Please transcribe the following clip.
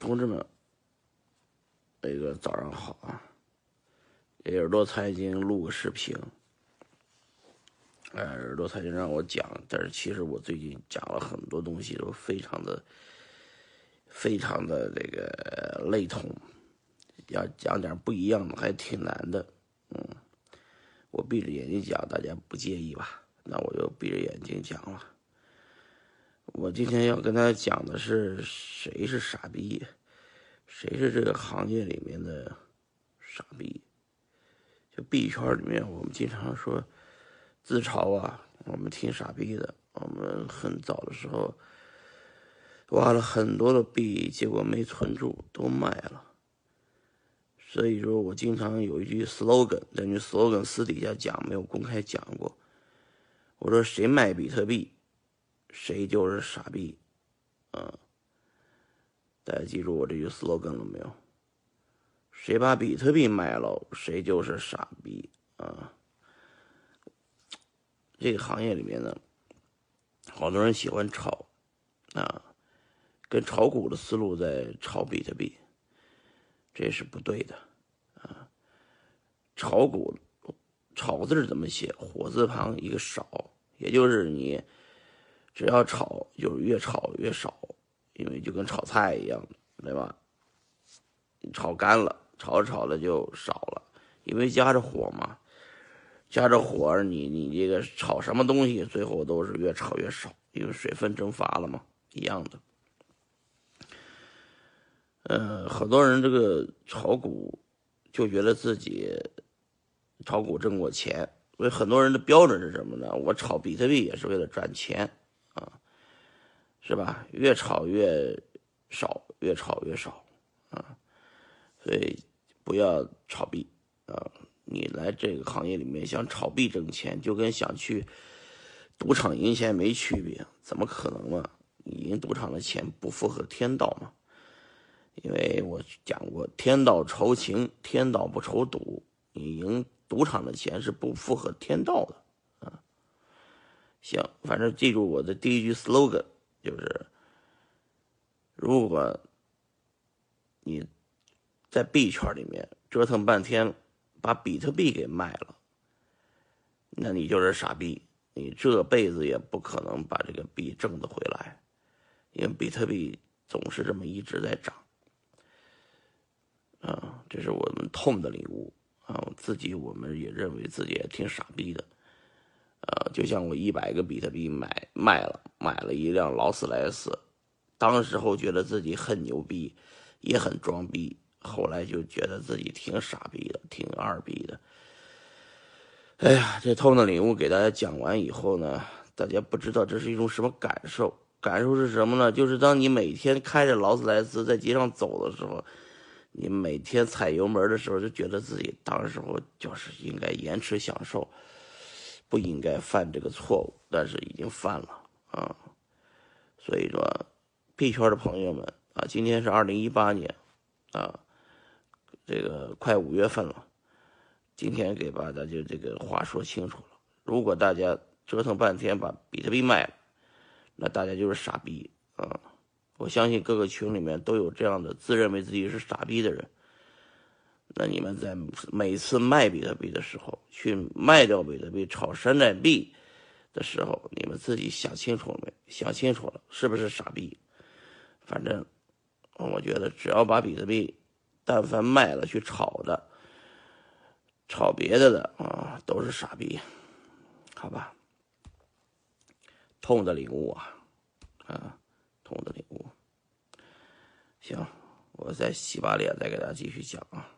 同志们，那个早上好啊！耳朵财经录个视频，哎，耳朵财经让我讲，但是其实我最近讲了很多东西，都非常的、非常的这个类同，要讲点不一样的还挺难的。嗯，我闭着眼睛讲，大家不介意吧？那我就闭着眼睛讲了。我今天要跟大家讲的是谁是傻逼，谁是这个行业里面的傻逼。就币圈里面，我们经常说自嘲啊，我们挺傻逼的。我们很早的时候挖了很多的币，结果没存住，都卖了。所以说我经常有一句 slogan，这句 slogan 私底下讲，没有公开讲过。我说谁卖比特币？谁就是傻逼，嗯，大家记住我这句 slogan 了没有？谁把比特币卖了，谁就是傻逼啊！这个行业里面呢，好多人喜欢炒啊，跟炒股的思路在炒比特币，这是不对的啊！炒股“炒”字怎么写？火字旁一个少，也就是你。只要炒，就是越炒越少，因为就跟炒菜一样，对吧？炒干了，炒着炒着就少了，因为加着火嘛，加着火，你你这个炒什么东西，最后都是越炒越少，因为水分蒸发了嘛，一样的。嗯，很多人这个炒股就觉得自己炒股挣过钱，所以很多人的标准是什么呢？我炒比特币也是为了赚钱。是吧？越炒越少，越炒越少，啊，所以不要炒币啊！你来这个行业里面想炒币挣钱，就跟想去赌场赢钱没区别，怎么可能嘛？你赢赌场的钱不符合天道嘛？因为我讲过，天道酬勤，天道不酬赌。你赢赌场的钱是不符合天道的啊！行，反正记住我的第一句 slogan。就是，如果你在币圈里面折腾半天，把比特币给卖了，那你就是傻逼，你这辈子也不可能把这个币挣得回来，因为比特币总是这么一直在涨。啊，这是我们痛的领悟啊！自己我们也认为自己也挺傻逼的。呃，就像我一百个比特币买卖了，买了一辆劳斯莱斯，当时候觉得自己很牛逼，也很装逼，后来就觉得自己挺傻逼的，挺二逼的。哎呀，这痛的领悟给大家讲完以后呢，大家不知道这是一种什么感受？感受是什么呢？就是当你每天开着劳斯莱斯在街上走的时候，你每天踩油门的时候，就觉得自己当时候就是应该延迟享受。不应该犯这个错误，但是已经犯了啊！所以说，币圈的朋友们啊，今天是二零一八年啊，这个快五月份了，今天给把大家这个话说清楚了。如果大家折腾半天把比特币卖了，那大家就是傻逼啊！我相信各个群里面都有这样的自认为自己是傻逼的人。那你们在每次卖比特币的时候，去卖掉比特币炒山寨币的时候，你们自己想清楚了没？想清楚了，是不是傻逼？反正我觉得，只要把比特币但凡卖了去炒的、炒别的的啊，都是傻逼，好吧？痛的领悟啊，啊，痛的领悟。行，我再洗把脸，再给大家继续讲啊。